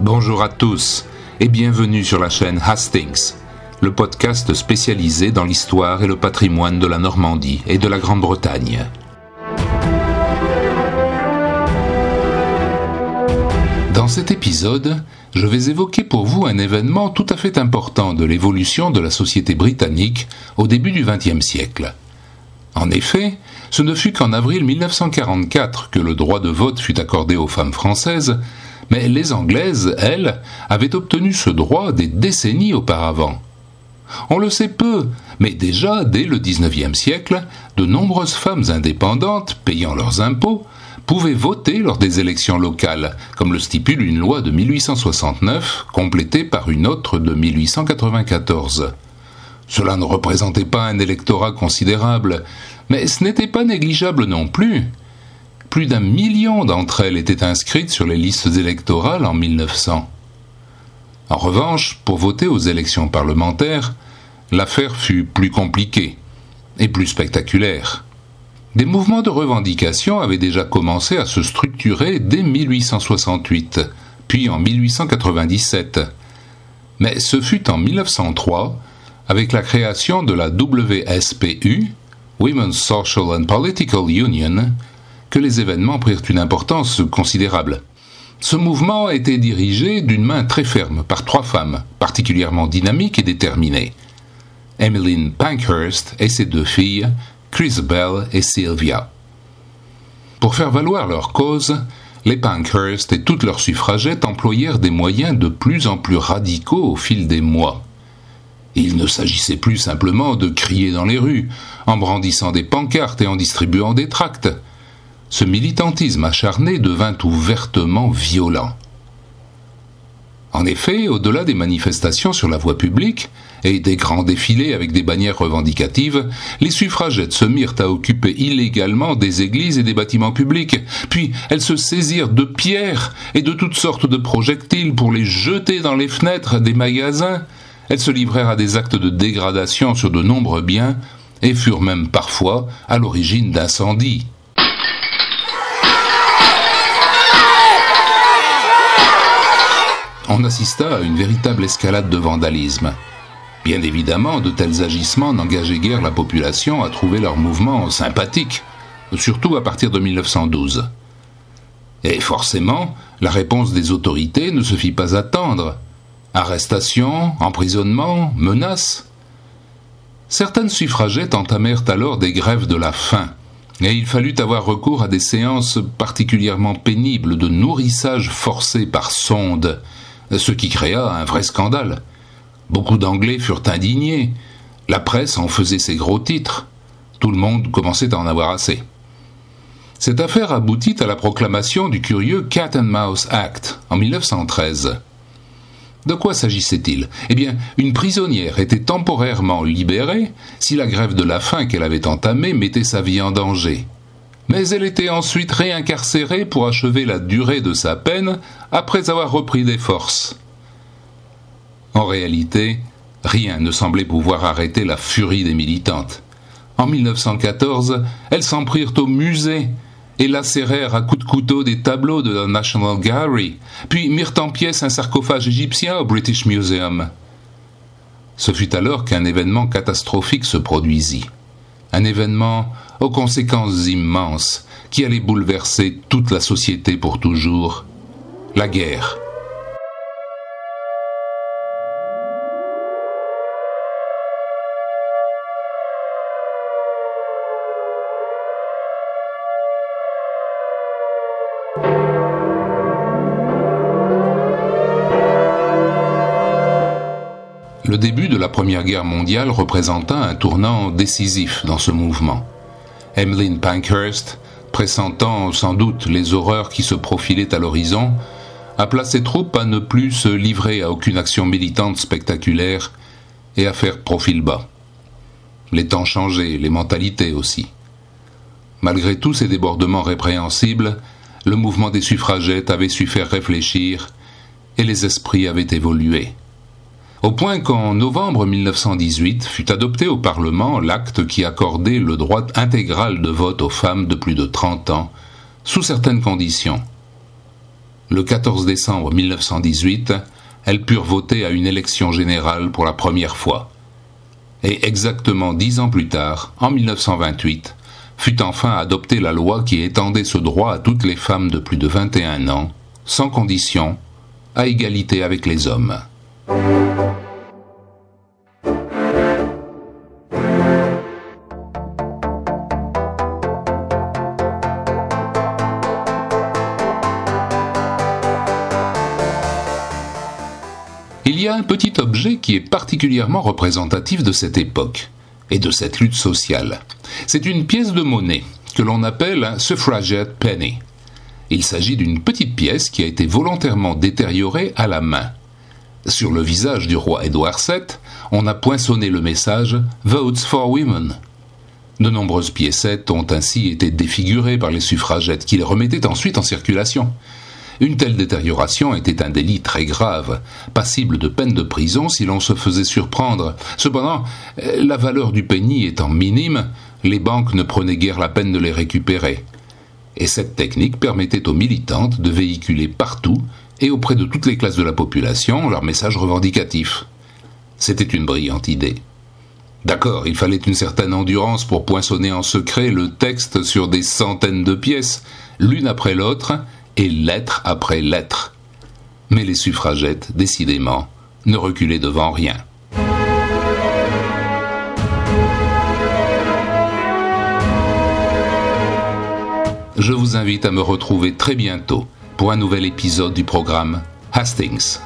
Bonjour à tous et bienvenue sur la chaîne Hastings, le podcast spécialisé dans l'histoire et le patrimoine de la Normandie et de la Grande-Bretagne. Dans cet épisode, je vais évoquer pour vous un événement tout à fait important de l'évolution de la société britannique au début du XXe siècle. En effet, ce ne fut qu'en avril 1944 que le droit de vote fut accordé aux femmes françaises, mais les Anglaises, elles, avaient obtenu ce droit des décennies auparavant. On le sait peu, mais déjà dès le XIXe siècle, de nombreuses femmes indépendantes, payant leurs impôts, pouvaient voter lors des élections locales, comme le stipule une loi de 1869, complétée par une autre de 1894. Cela ne représentait pas un électorat considérable, mais ce n'était pas négligeable non plus. Plus d'un million d'entre elles étaient inscrites sur les listes électorales en 1900. En revanche, pour voter aux élections parlementaires, l'affaire fut plus compliquée et plus spectaculaire. Des mouvements de revendication avaient déjà commencé à se structurer dès 1868, puis en 1897. Mais ce fut en 1903, avec la création de la WSPU, Women's Social and Political Union, que les événements prirent une importance considérable. Ce mouvement était dirigé d'une main très ferme par trois femmes, particulièrement dynamiques et déterminées. Emmeline Pankhurst et ses deux filles, Chrisabel et Sylvia. Pour faire valoir leur cause, les Pankhurst et toutes leurs suffragettes employèrent des moyens de plus en plus radicaux au fil des mois. Il ne s'agissait plus simplement de crier dans les rues, en brandissant des pancartes et en distribuant des tracts ce militantisme acharné devint ouvertement violent. En effet, au-delà des manifestations sur la voie publique et des grands défilés avec des bannières revendicatives, les suffragettes se mirent à occuper illégalement des églises et des bâtiments publics, puis elles se saisirent de pierres et de toutes sortes de projectiles pour les jeter dans les fenêtres des magasins, elles se livrèrent à des actes de dégradation sur de nombreux biens et furent même parfois à l'origine d'incendies. On assista à une véritable escalade de vandalisme. Bien évidemment, de tels agissements n'engageaient guère la population à trouver leur mouvement sympathique, surtout à partir de 1912. Et forcément, la réponse des autorités ne se fit pas attendre. Arrestations, emprisonnements, menaces. Certaines suffragettes entamèrent alors des grèves de la faim, et il fallut avoir recours à des séances particulièrement pénibles de nourrissage forcé par sonde, ce qui créa un vrai scandale. Beaucoup d'Anglais furent indignés. La presse en faisait ses gros titres. Tout le monde commençait à en avoir assez. Cette affaire aboutit à la proclamation du curieux Cat and Mouse Act en 1913. De quoi s'agissait-il? Eh bien, une prisonnière était temporairement libérée si la grève de la faim qu'elle avait entamée mettait sa vie en danger mais elle était ensuite réincarcérée pour achever la durée de sa peine après avoir repris des forces. En réalité, rien ne semblait pouvoir arrêter la furie des militantes. En 1914, elles s'en prirent au musée et lacérèrent à coups de couteau des tableaux de la National Gallery, puis mirent en pièces un sarcophage égyptien au British Museum. Ce fut alors qu'un événement catastrophique se produisit. Un événement aux conséquences immenses qui allaient bouleverser toute la société pour toujours, la guerre. Le début de la Première Guerre mondiale représenta un tournant décisif dans ce mouvement. Emmeline Pankhurst, pressentant sans doute les horreurs qui se profilaient à l'horizon, appela ses troupes à ne plus se livrer à aucune action militante spectaculaire et à faire profil bas. Les temps changeaient, les mentalités aussi. Malgré tous ces débordements répréhensibles, le mouvement des suffragettes avait su faire réfléchir et les esprits avaient évolué au point qu'en novembre 1918 fut adopté au Parlement l'acte qui accordait le droit intégral de vote aux femmes de plus de 30 ans, sous certaines conditions. le 14 décembre 1918, elles purent voter à une élection générale pour la première fois. Et exactement dix ans plus tard, en 1928, fut enfin adoptée la loi qui étendait ce droit à toutes les femmes de plus de 21 ans, sans condition, à égalité avec les hommes. Il y a un petit objet qui est particulièrement représentatif de cette époque et de cette lutte sociale. C'est une pièce de monnaie que l'on appelle un suffragette penny. Il s'agit d'une petite pièce qui a été volontairement détériorée à la main. Sur le visage du roi Édouard VII, on a poinçonné le message Votes for Women. De nombreuses piécettes ont ainsi été défigurées par les suffragettes qui les remettaient ensuite en circulation. Une telle détérioration était un délit très grave, passible de peine de prison si l'on se faisait surprendre. Cependant, la valeur du penny étant minime, les banques ne prenaient guère la peine de les récupérer. Et cette technique permettait aux militantes de véhiculer partout et auprès de toutes les classes de la population leurs messages revendicatifs. C'était une brillante idée. D'accord, il fallait une certaine endurance pour poinçonner en secret le texte sur des centaines de pièces, l'une après l'autre, et lettre après lettre. Mais les suffragettes, décidément, ne reculaient devant rien. Je vous invite à me retrouver très bientôt pour un nouvel épisode du programme Hastings.